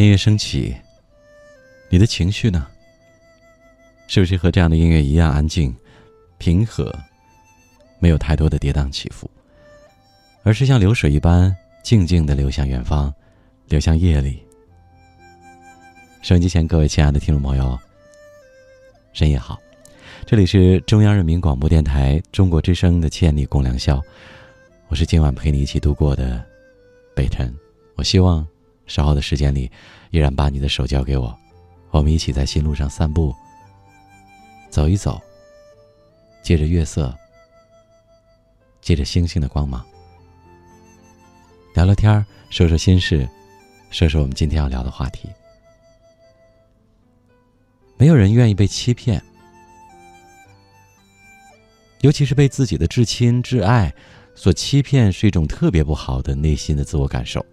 音乐升起，你的情绪呢？是不是和这样的音乐一样安静、平和，没有太多的跌宕起伏，而是像流水一般静静的流向远方，流向夜里？收音机前各位亲爱的听众朋友，深夜好，这里是中央人民广播电台中国之声的《千里共良宵》，我是今晚陪你一起度过的北辰，我希望。稍后的时间里，依然把你的手交给我，我们一起在新路上散步，走一走。借着月色，借着星星的光芒，聊聊天，说说心事，说说我们今天要聊的话题。没有人愿意被欺骗，尤其是被自己的至亲至爱所欺骗，是一种特别不好的内心的自我感受。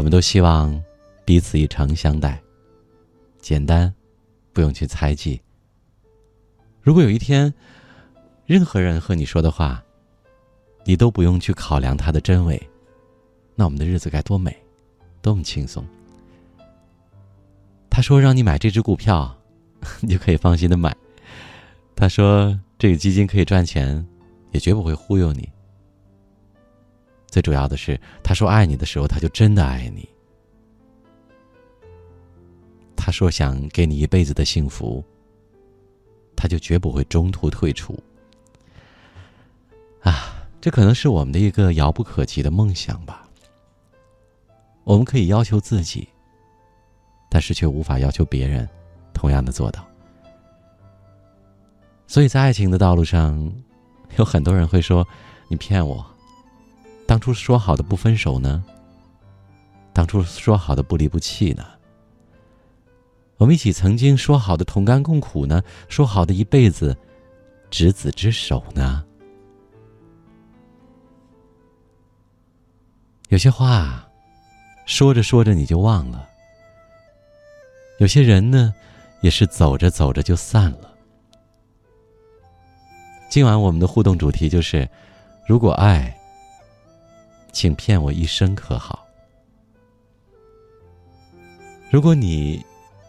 我们都希望彼此以诚相待，简单，不用去猜忌。如果有一天，任何人和你说的话，你都不用去考量他的真伪，那我们的日子该多美，多么轻松。他说让你买这只股票，你就可以放心的买；他说这个基金可以赚钱，也绝不会忽悠你。最主要的是，他说爱你的时候，他就真的爱你。他说想给你一辈子的幸福，他就绝不会中途退出。啊，这可能是我们的一个遥不可及的梦想吧。我们可以要求自己，但是却无法要求别人同样的做到。所以在爱情的道路上，有很多人会说：“你骗我。”当初说好的不分手呢？当初说好的不离不弃呢？我们一起曾经说好的同甘共苦呢？说好的一辈子执子之手呢？有些话说着说着你就忘了，有些人呢也是走着走着就散了。今晚我们的互动主题就是：如果爱。请骗我一生可好？如果你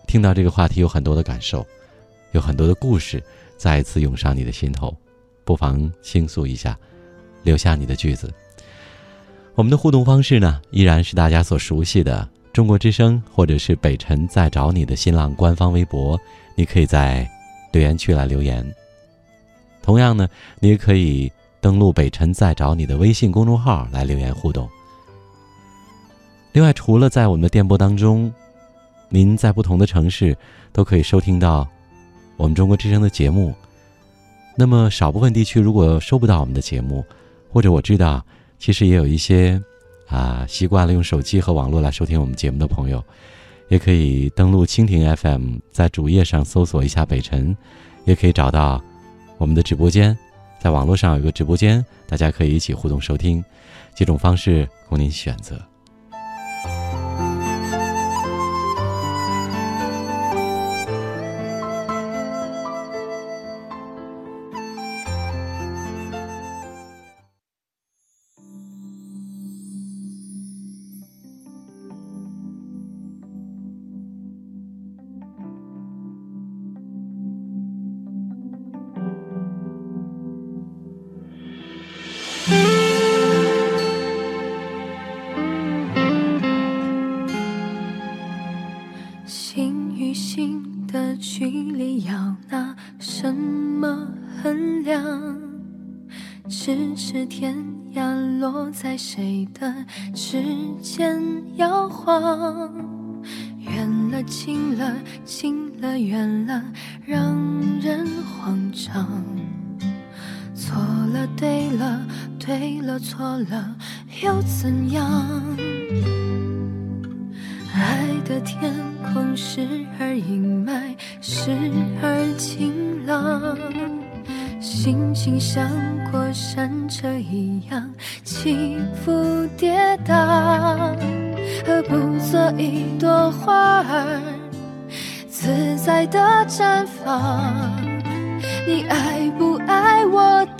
听到这个话题有很多的感受，有很多的故事再一次涌上你的心头，不妨倾诉一下，留下你的句子。我们的互动方式呢，依然是大家所熟悉的中国之声，或者是北辰在找你的新浪官方微博，你可以在留言区来留言。同样呢，你也可以。登录北辰在找你的微信公众号来留言互动。另外，除了在我们的电波当中，您在不同的城市都可以收听到我们中国之声的节目。那么，少部分地区如果收不到我们的节目，或者我知道，其实也有一些啊习惯了用手机和网络来收听我们节目的朋友，也可以登录蜻蜓 FM，在主页上搜索一下北辰，也可以找到我们的直播间。在网络上有一个直播间，大家可以一起互动收听，几种方式供您选择。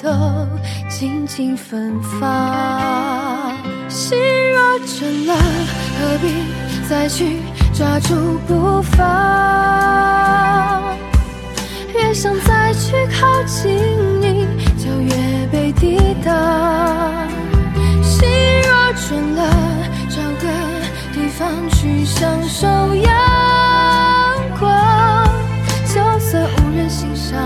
都静静芬芳。心若倦了，何必再去抓住不放，越想再去靠近你，就越被抵挡。心若倦了，找个地方去享受阳光，就算无人欣赏，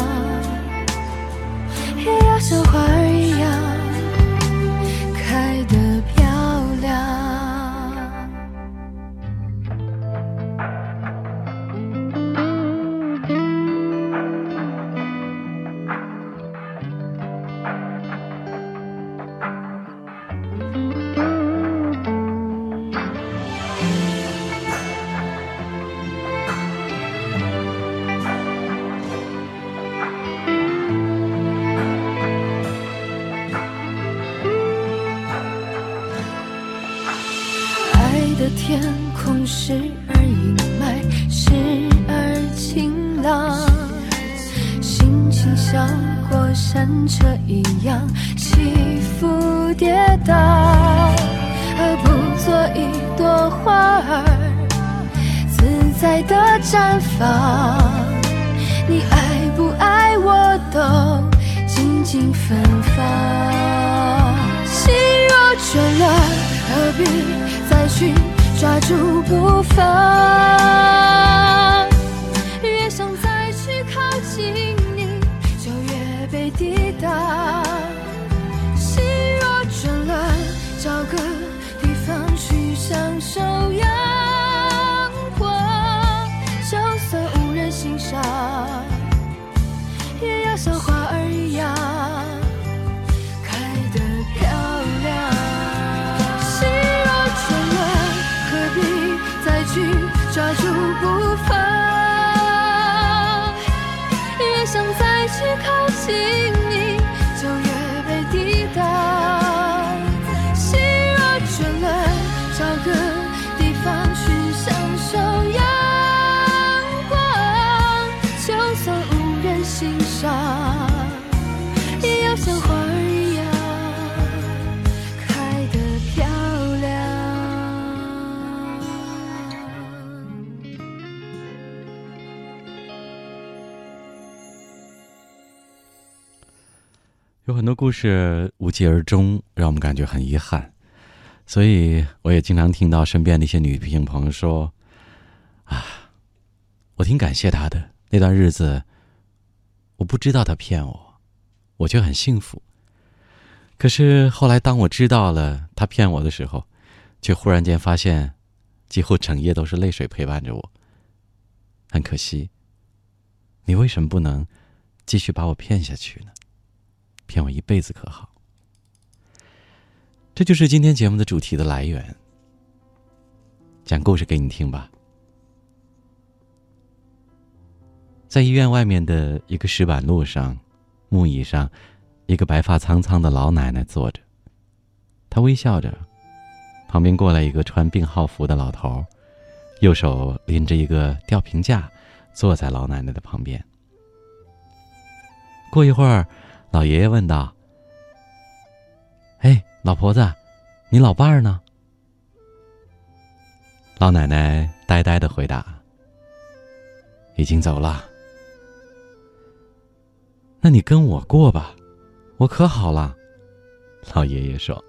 住不放？有很多故事无疾而终，让我们感觉很遗憾。所以，我也经常听到身边的一些女性朋友说：“啊，我挺感谢他的那段日子，我不知道他骗我，我却很幸福。可是后来，当我知道了他骗我的时候，却忽然间发现，几乎整夜都是泪水陪伴着我。很可惜，你为什么不能继续把我骗下去呢？”骗我一辈子可好？这就是今天节目的主题的来源。讲故事给你听吧。在医院外面的一个石板路上，木椅上，一个白发苍苍的老奶奶坐着。她微笑着，旁边过来一个穿病号服的老头，右手拎着一个吊瓶架，坐在老奶奶的旁边。过一会儿。老爷爷问道：“哎，老婆子，你老伴儿呢？”老奶奶呆呆的回答：“已经走了。”那你跟我过吧，我可好了。”老爷爷说。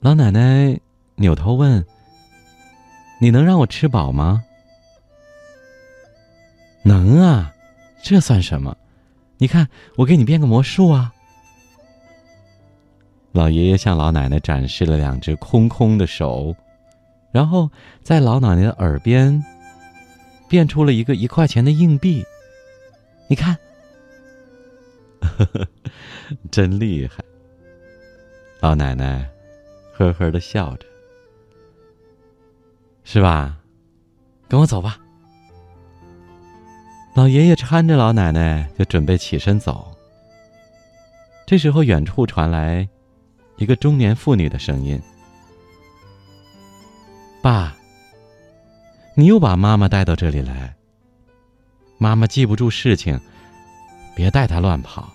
老奶奶扭头问：“你能让我吃饱吗？”“能啊。”这算什么？你看，我给你变个魔术啊！老爷爷向老奶奶展示了两只空空的手，然后在老奶奶的耳边变出了一个一块钱的硬币。你看，真厉害！老奶奶呵呵的笑着，是吧？跟我走吧。老爷爷搀着老奶奶，就准备起身走。这时候，远处传来一个中年妇女的声音：“爸，你又把妈妈带到这里来。妈妈记不住事情，别带她乱跑。”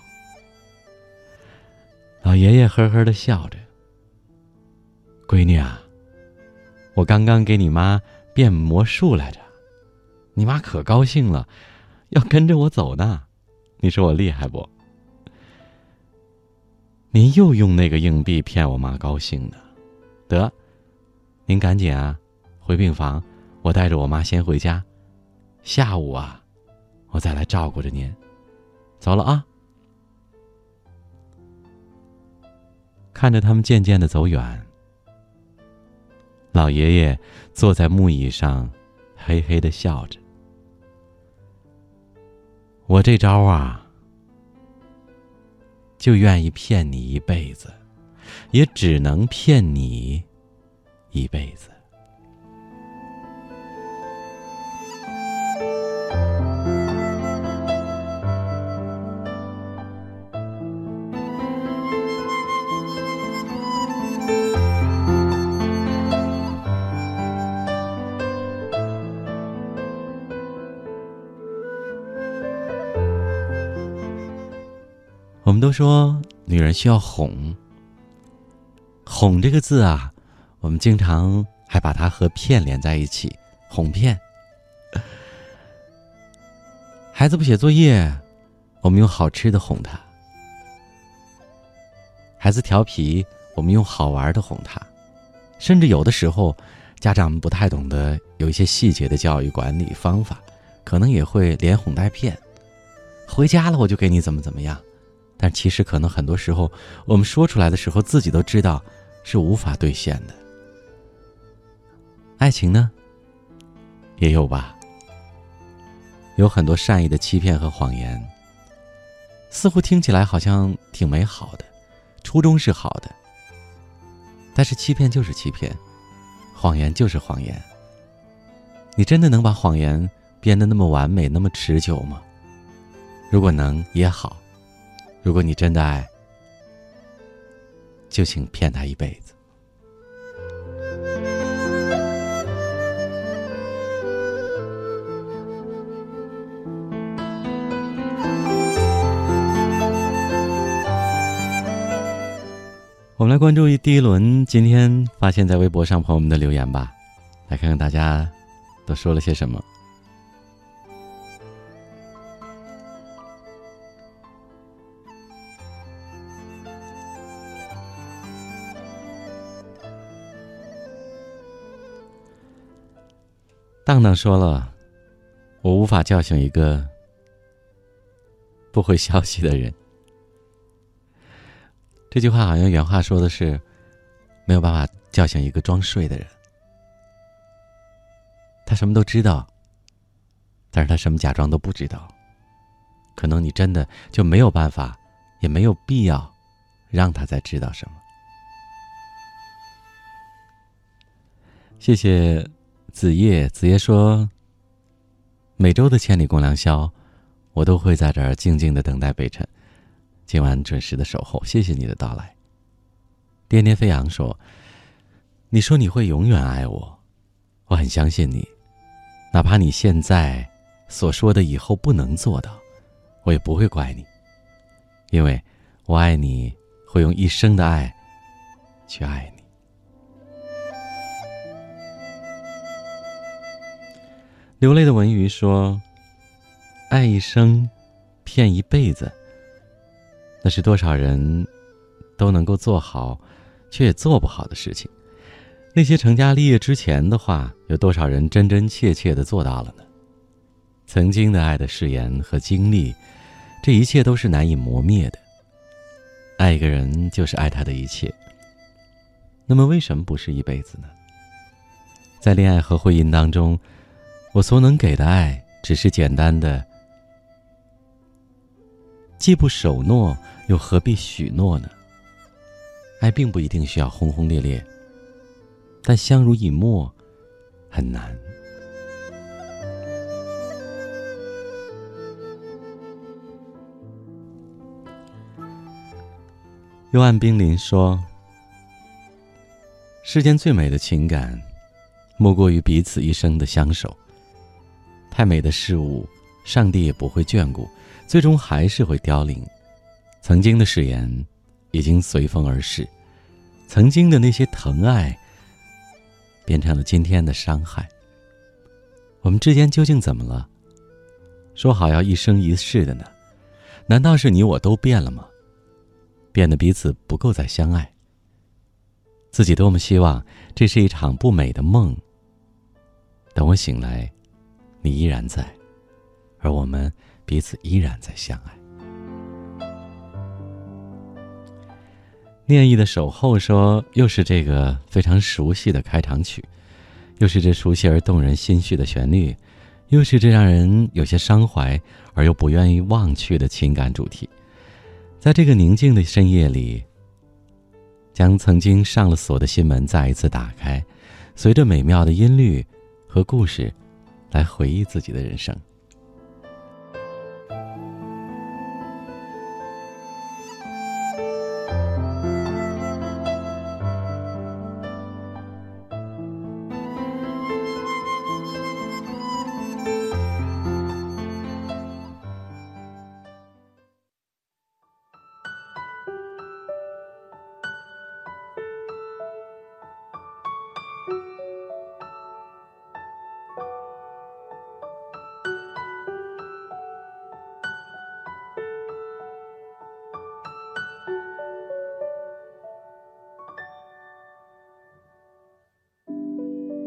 老爷爷呵呵的笑着：“闺女啊，我刚刚给你妈变魔术来着，你妈可高兴了，要跟着我走呢。你说我厉害不？您又用那个硬币骗我妈高兴的，得，您赶紧啊，回病房，我带着我妈先回家，下午啊，我再来照顾着您。走了啊。看着他们渐渐的走远。老爷爷坐在木椅上，嘿嘿的笑着。我这招啊，就愿意骗你一辈子，也只能骗你一辈子。说女人需要哄，哄这个字啊，我们经常还把它和骗连在一起，哄骗。孩子不写作业，我们用好吃的哄他；孩子调皮，我们用好玩的哄他。甚至有的时候，家长们不太懂得有一些细节的教育管理方法，可能也会连哄带骗。回家了，我就给你怎么怎么样。但其实，可能很多时候，我们说出来的时候，自己都知道是无法兑现的。爱情呢，也有吧？有很多善意的欺骗和谎言，似乎听起来好像挺美好的，初衷是好的。但是，欺骗就是欺骗，谎言就是谎言。你真的能把谎言编得那么完美、那么持久吗？如果能，也好。如果你真的爱，就请骗他一辈子。我们来关注一第一轮今天发现在微博上朋友们的留言吧，来看看大家都说了些什么。当当说了：“我无法叫醒一个不回消息的人。”这句话好像原话说的是：“没有办法叫醒一个装睡的人。”他什么都知道，但是他什么假装都不知道。可能你真的就没有办法，也没有必要让他再知道什么。谢谢。子夜，子夜说：“每周的千里共良宵，我都会在这儿静静的等待北辰，今晚准时的守候。谢谢你的到来。”颠颠飞扬说：“你说你会永远爱我，我很相信你，哪怕你现在所说的以后不能做到，我也不会怪你，因为我爱你会用一生的爱去爱你。”流泪的文鱼说：“爱一生，骗一辈子。那是多少人都能够做好，却也做不好的事情。那些成家立业之前的话，有多少人真真切切的做到了呢？曾经的爱的誓言和经历，这一切都是难以磨灭的。爱一个人就是爱他的一切。那么，为什么不是一辈子呢？在恋爱和婚姻当中。”我所能给的爱，只是简单的，既不守诺，又何必许诺呢？爱并不一定需要轰轰烈烈，但相濡以沫很难。幽暗冰凌说：“世间最美的情感，莫过于彼此一生的相守。”太美的事物，上帝也不会眷顾，最终还是会凋零。曾经的誓言，已经随风而逝；曾经的那些疼爱，变成了今天的伤害。我们之间究竟怎么了？说好要一生一世的呢？难道是你我都变了吗？变得彼此不够再相爱。自己多么希望这是一场不美的梦。等我醒来，你依然在，而我们彼此依然在相爱。念意的守候说：“又是这个非常熟悉的开场曲，又是这熟悉而动人心绪的旋律，又是这让人有些伤怀而又不愿意忘去的情感主题。在这个宁静的深夜里，将曾经上了锁的心门再一次打开，随着美妙的音律和故事，来回忆自己的人生。”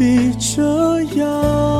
必这样？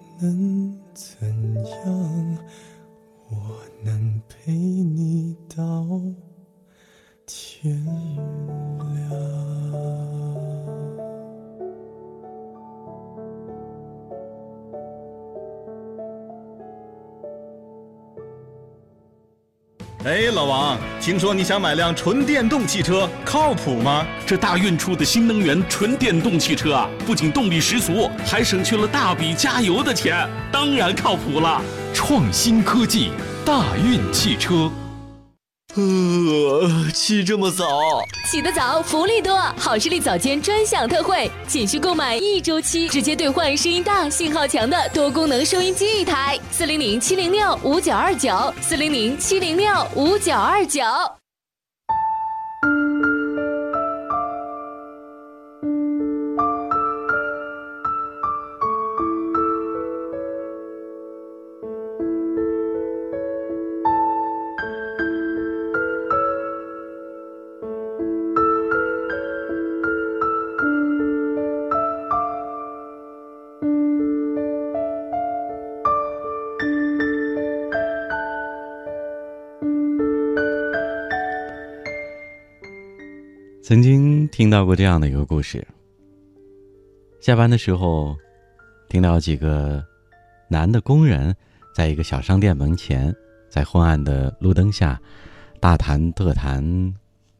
能怎样，我能陪你到天亮。哎，老王，听说你想买辆纯电动汽车，靠谱吗？这大运出的新能源纯电动汽车啊，不仅动力十足，还省去了大笔加油的钱，当然靠谱了。创新科技，大运汽车。呃，起这么早？起得早，福利多！好视力早间专享特惠，仅需购买一周期，直接兑换声音大、信号强的多功能收音机一台。四零零七零六五九二九，四零零七零六五九二九。曾经听到过这样的一个故事：下班的时候，听到几个男的工人在一个小商店门前，在昏暗的路灯下大谈特谈，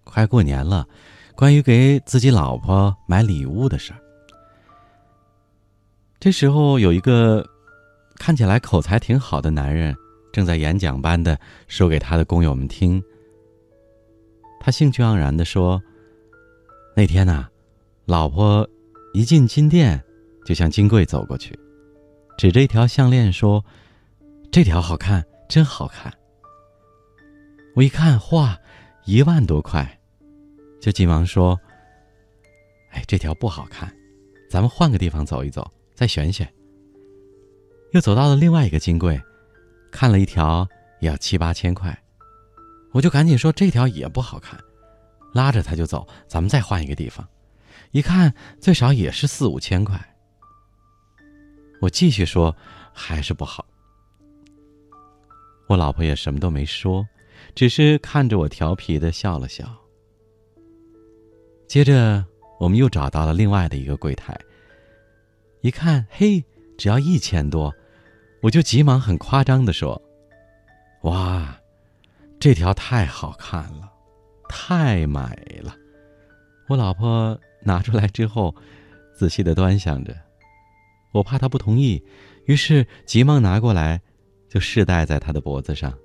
快过年了，关于给自己老婆买礼物的事儿。这时候，有一个看起来口才挺好的男人，正在演讲般的说给他的工友们听。他兴趣盎然的说。那天呐，老婆一进金店，就向金柜走过去，指着一条项链说：“这条好看，真好看。”我一看，哇，一万多块，就急忙说：“哎，这条不好看，咱们换个地方走一走，再选选。”又走到了另外一个金柜，看了一条也要七八千块，我就赶紧说：“这条也不好看。”拉着他就走，咱们再换一个地方。一看，最少也是四五千块。我继续说，还是不好。我老婆也什么都没说，只是看着我调皮的笑了笑。接着，我们又找到了另外的一个柜台。一看，嘿，只要一千多，我就急忙很夸张的说：“哇，这条太好看了。”太美了，我老婆拿出来之后，仔细的端详着，我怕她不同意，于是急忙拿过来，就试戴在她的脖子上，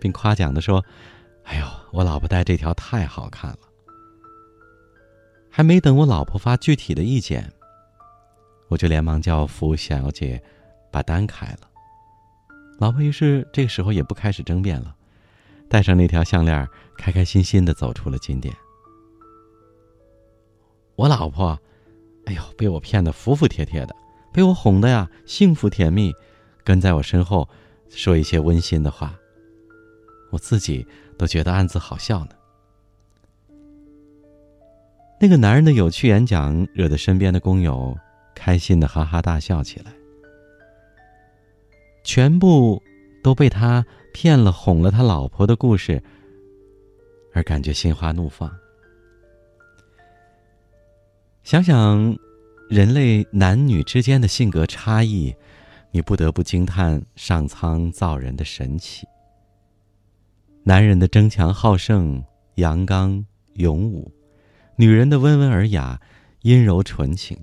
并夸奖的说：“哎呦，我老婆戴这条太好看了。”还没等我老婆发具体的意见，我就连忙叫服务小姐把单开了。老婆于是这个时候也不开始争辩了。戴上那条项链，开开心心的走出了金店。我老婆，哎呦，被我骗得服服帖帖的，被我哄的呀，幸福甜蜜，跟在我身后说一些温馨的话。我自己都觉得暗自好笑呢。那个男人的有趣演讲，惹得身边的工友开心的哈哈大笑起来，全部都被他。骗了、哄了他老婆的故事，而感觉心花怒放。想想人类男女之间的性格差异，你不得不惊叹上苍造人的神奇。男人的争强好胜、阳刚勇武，女人的温文尔雅、阴柔纯情。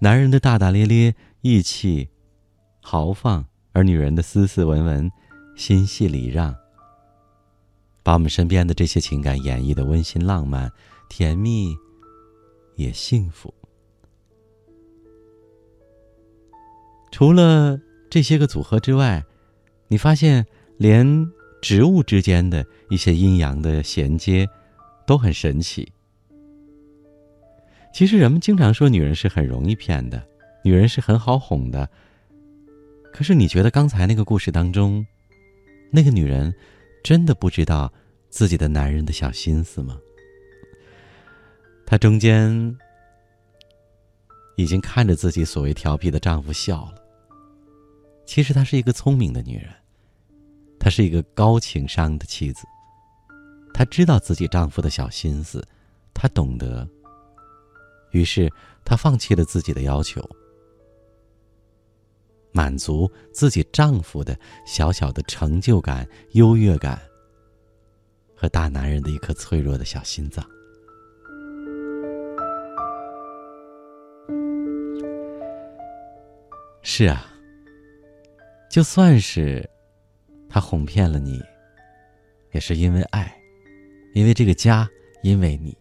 男人的大大咧咧、义气、豪放，而女人的斯斯文文、心细礼让，把我们身边的这些情感演绎的温馨浪漫、甜蜜，也幸福。除了这些个组合之外，你发现连植物之间的一些阴阳的衔接都很神奇。其实人们经常说女人是很容易骗的，女人是很好哄的。可是你觉得刚才那个故事当中，那个女人真的不知道自己的男人的小心思吗？她中间已经看着自己所谓调皮的丈夫笑了。其实她是一个聪明的女人，她是一个高情商的妻子。她知道自己丈夫的小心思，她懂得。于是，她放弃了自己的要求，满足自己丈夫的小小的成就感、优越感和大男人的一颗脆弱的小心脏。是啊，就算是他哄骗了你，也是因为爱，因为这个家，因为你。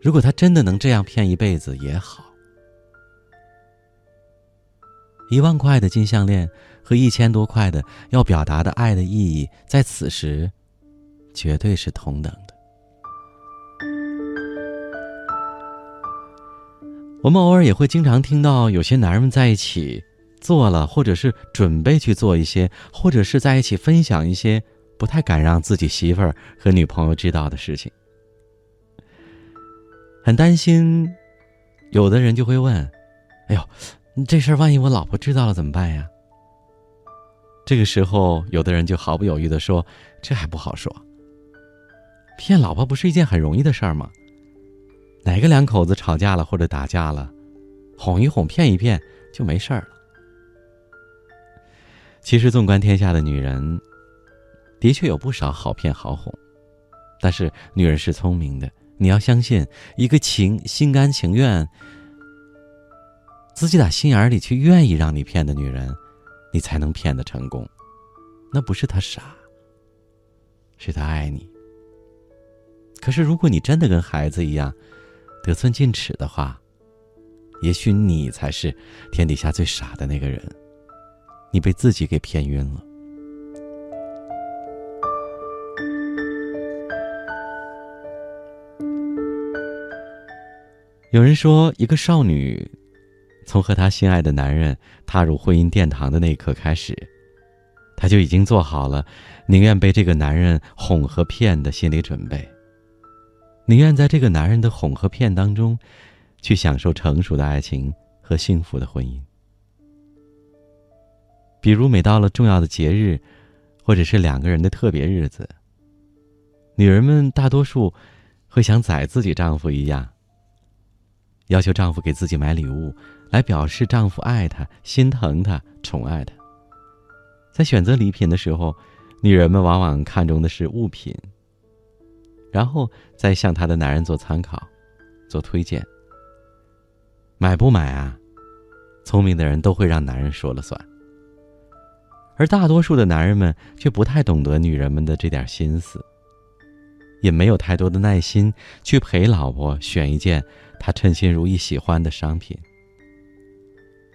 如果他真的能这样骗一辈子也好。一万块的金项链和一千多块的要表达的爱的意义，在此时，绝对是同等的。我们偶尔也会经常听到有些男人们在一起做了，或者是准备去做一些，或者是在一起分享一些不太敢让自己媳妇儿和女朋友知道的事情。很担心，有的人就会问：“哎呦，这事儿万一我老婆知道了怎么办呀？”这个时候，有的人就毫不犹豫的说：“这还不好说。骗老婆不是一件很容易的事儿吗？哪个两口子吵架了或者打架了，哄一哄、骗一骗就没事儿了。”其实，纵观天下的女人，的确有不少好骗好哄，但是女人是聪明的。你要相信，一个情心甘情愿、自己打心眼里去愿意让你骗的女人，你才能骗得成功。那不是她傻，是她爱你。可是，如果你真的跟孩子一样得寸进尺的话，也许你才是天底下最傻的那个人。你被自己给骗晕了。有人说，一个少女从和她心爱的男人踏入婚姻殿堂的那一刻开始，她就已经做好了宁愿被这个男人哄和骗的心理准备，宁愿在这个男人的哄和骗当中，去享受成熟的爱情和幸福的婚姻。比如，每到了重要的节日，或者是两个人的特别日子，女人们大多数会像宰自己丈夫一样。要求丈夫给自己买礼物，来表示丈夫爱她、心疼她、宠爱她。在选择礼品的时候，女人们往往看重的是物品，然后再向她的男人做参考、做推荐。买不买啊？聪明的人都会让男人说了算，而大多数的男人们却不太懂得女人们的这点心思，也没有太多的耐心去陪老婆选一件。他称心如意喜欢的商品，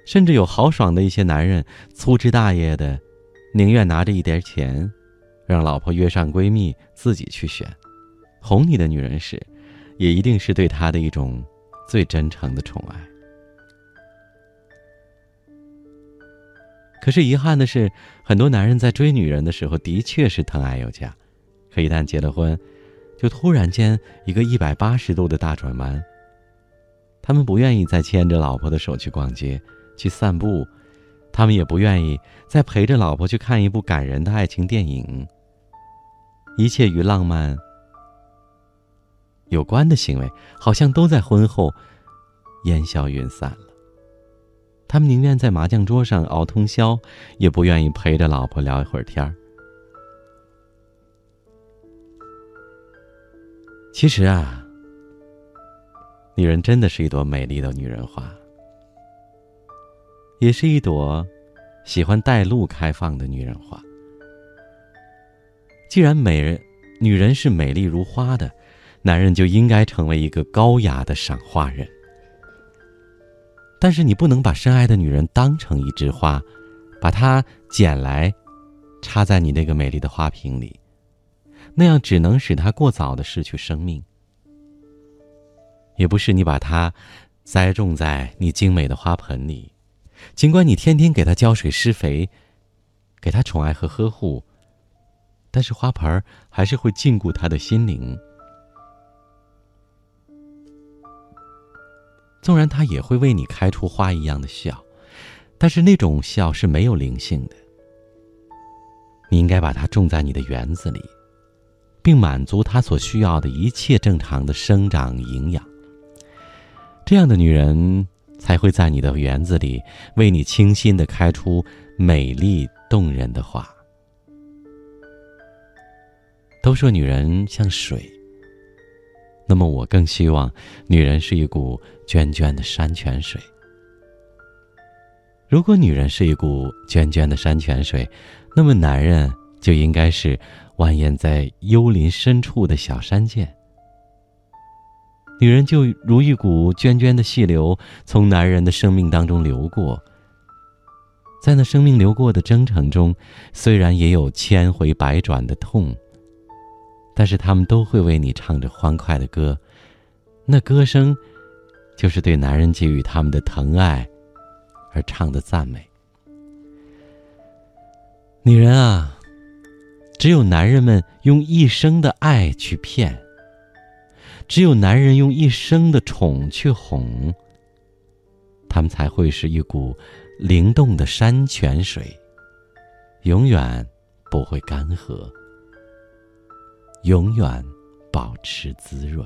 甚至有豪爽的一些男人，粗枝大叶的，宁愿拿着一点钱，让老婆约上闺蜜自己去选。哄你的女人时，也一定是对他的一种最真诚的宠爱。可是遗憾的是，很多男人在追女人的时候，的确是疼爱有加，可一旦结了婚，就突然间一个一百八十度的大转弯。他们不愿意再牵着老婆的手去逛街、去散步，他们也不愿意再陪着老婆去看一部感人的爱情电影。一切与浪漫有关的行为，好像都在婚后烟消云散了。他们宁愿在麻将桌上熬通宵，也不愿意陪着老婆聊一会儿天儿。其实啊。女人真的是一朵美丽的女人花，也是一朵喜欢带路开放的女人花。既然美人女人是美丽如花的，男人就应该成为一个高雅的赏花人。但是你不能把深爱的女人当成一枝花，把它捡来，插在你那个美丽的花瓶里，那样只能使她过早的失去生命。也不是你把它栽种在你精美的花盆里，尽管你天天给它浇水施肥，给它宠爱和呵护。但是花盆还是会禁锢他的心灵，纵然他也会为你开出花一样的笑，但是那种笑是没有灵性的。你应该把它种在你的园子里，并满足它所需要的一切正常的生长营养。这样的女人才会在你的园子里为你倾心的开出美丽动人的花。都说女人像水，那么我更希望女人是一股涓涓的山泉水。如果女人是一股涓涓的山泉水，那么男人就应该是蜿蜒在幽林深处的小山涧。女人就如一股涓涓的细流，从男人的生命当中流过。在那生命流过的征程中，虽然也有千回百转的痛。但是他们都会为你唱着欢快的歌，那歌声，就是对男人给予他们的疼爱，而唱的赞美。女人啊，只有男人们用一生的爱去骗，只有男人用一生的宠去哄，他们才会是一股灵动的山泉水，永远不会干涸。永远保持滋润。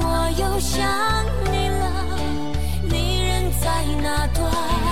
我又想你了，你人在哪端？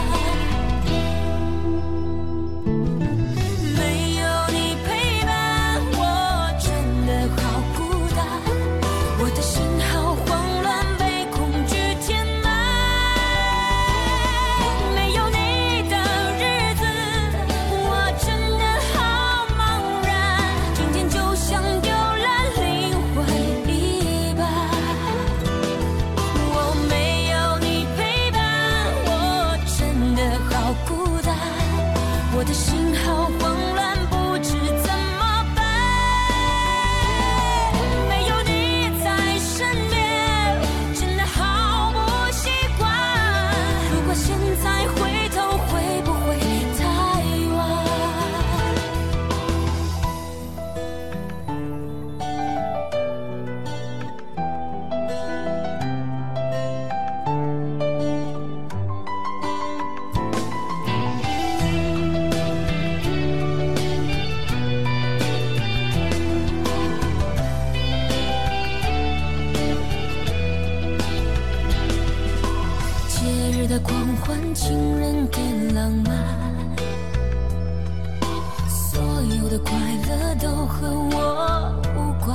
和我无关。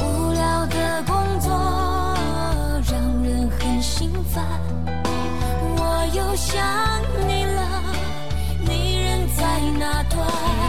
无聊的工作让人很心烦，我又想你了，你人在哪端？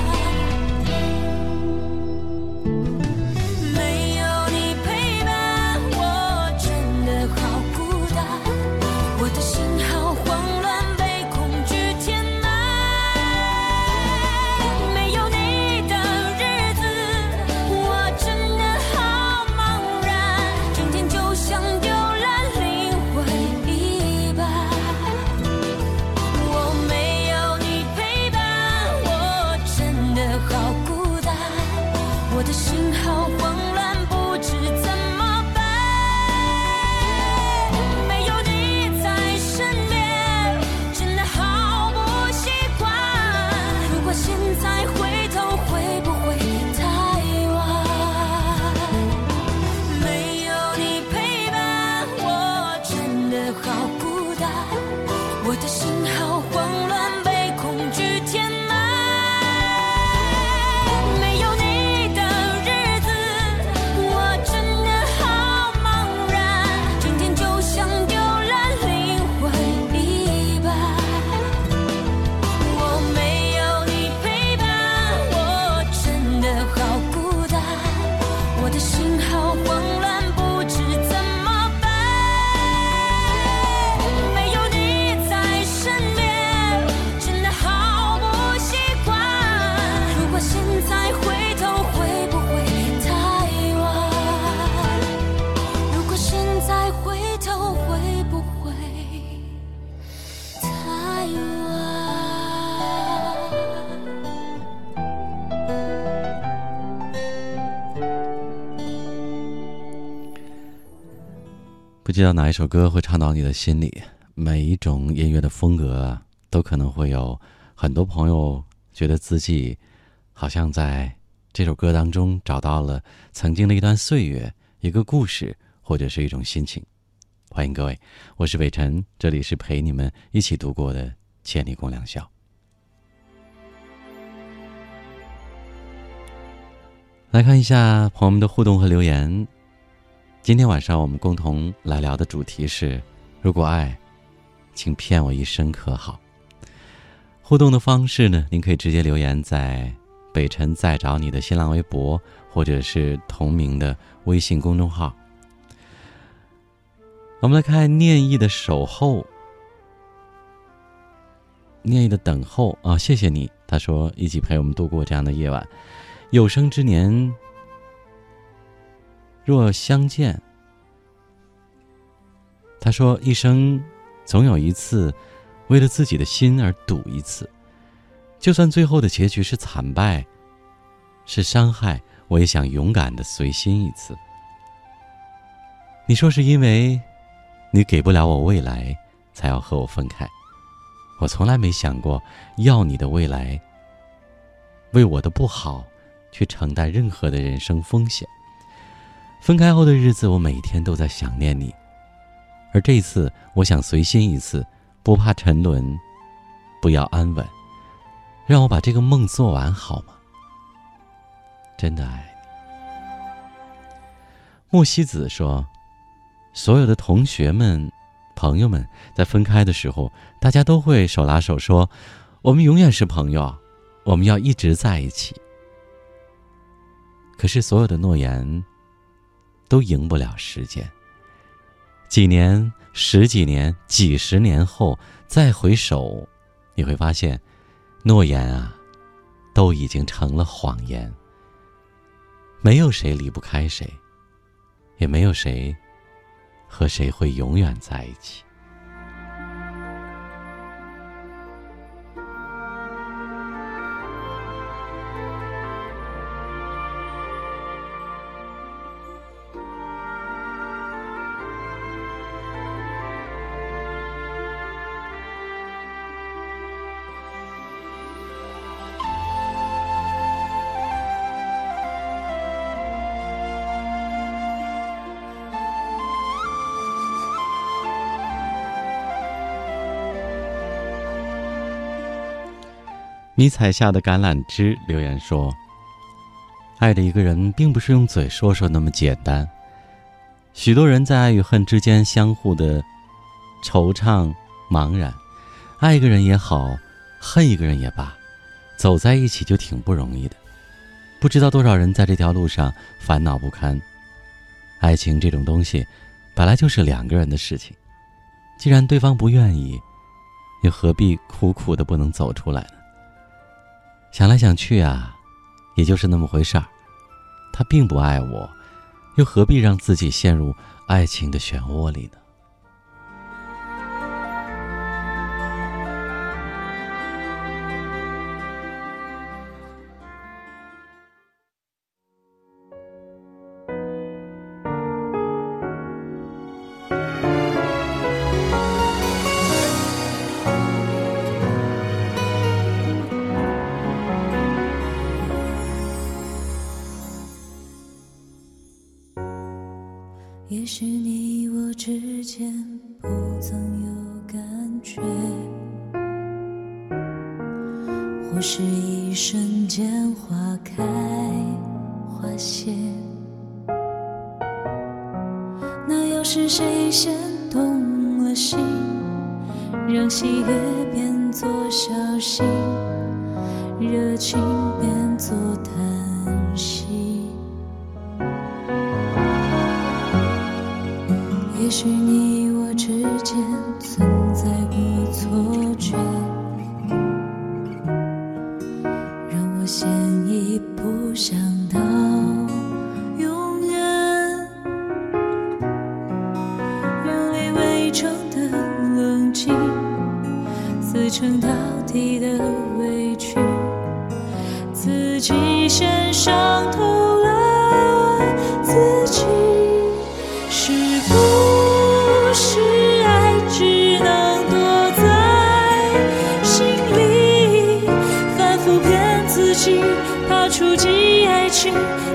知道哪一首歌会唱到你的心里。每一种音乐的风格都可能会有很多朋友觉得自己好像在这首歌当中找到了曾经的一段岁月、一个故事，或者是一种心情。欢迎各位，我是伟晨，这里是陪你们一起度过的《千里共良宵》。来看一下朋友们的互动和留言。今天晚上我们共同来聊的主题是：如果爱，请骗我一生可好？互动的方式呢？您可以直接留言在“北辰在找你”的新浪微博，或者是同名的微信公众号。我们来看念意的守候，念意的等候啊，谢谢你。他说一起陪我们度过这样的夜晚。有生之年，若相见，他说一生总有一次，为了自己的心而赌一次，就算最后的结局是惨败，是伤害，我也想勇敢的随心一次。你说是因为你给不了我未来，才要和我分开。我从来没想过要你的未来，为我的不好去承担任何的人生风险。分开后的日子，我每天都在想念你，而这一次，我想随心一次，不怕沉沦，不要安稳，让我把这个梦做完好吗？真的爱你。木西子说：“所有的同学们、朋友们在分开的时候，大家都会手拉手说：‘我们永远是朋友，我们要一直在一起。’可是所有的诺言都赢不了时间。几年、十几年、几十年后再回首，你会发现，诺言啊，都已经成了谎言。没有谁离不开谁，也没有谁和谁会永远在一起。迷彩下的橄榄枝留言说：“爱的一个人，并不是用嘴说说那么简单。许多人在爱与恨之间相互的惆怅茫然。爱一个人也好，恨一个人也罢，走在一起就挺不容易的。不知道多少人在这条路上烦恼不堪。爱情这种东西，本来就是两个人的事情。既然对方不愿意，又何必苦苦的不能走出来呢？”想来想去啊，也就是那么回事儿。他并不爱我，又何必让自己陷入爱情的漩涡里呢？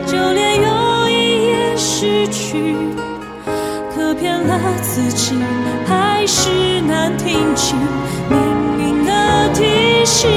就连友谊也失去，可骗了自己，还是难听清。命运的提醒，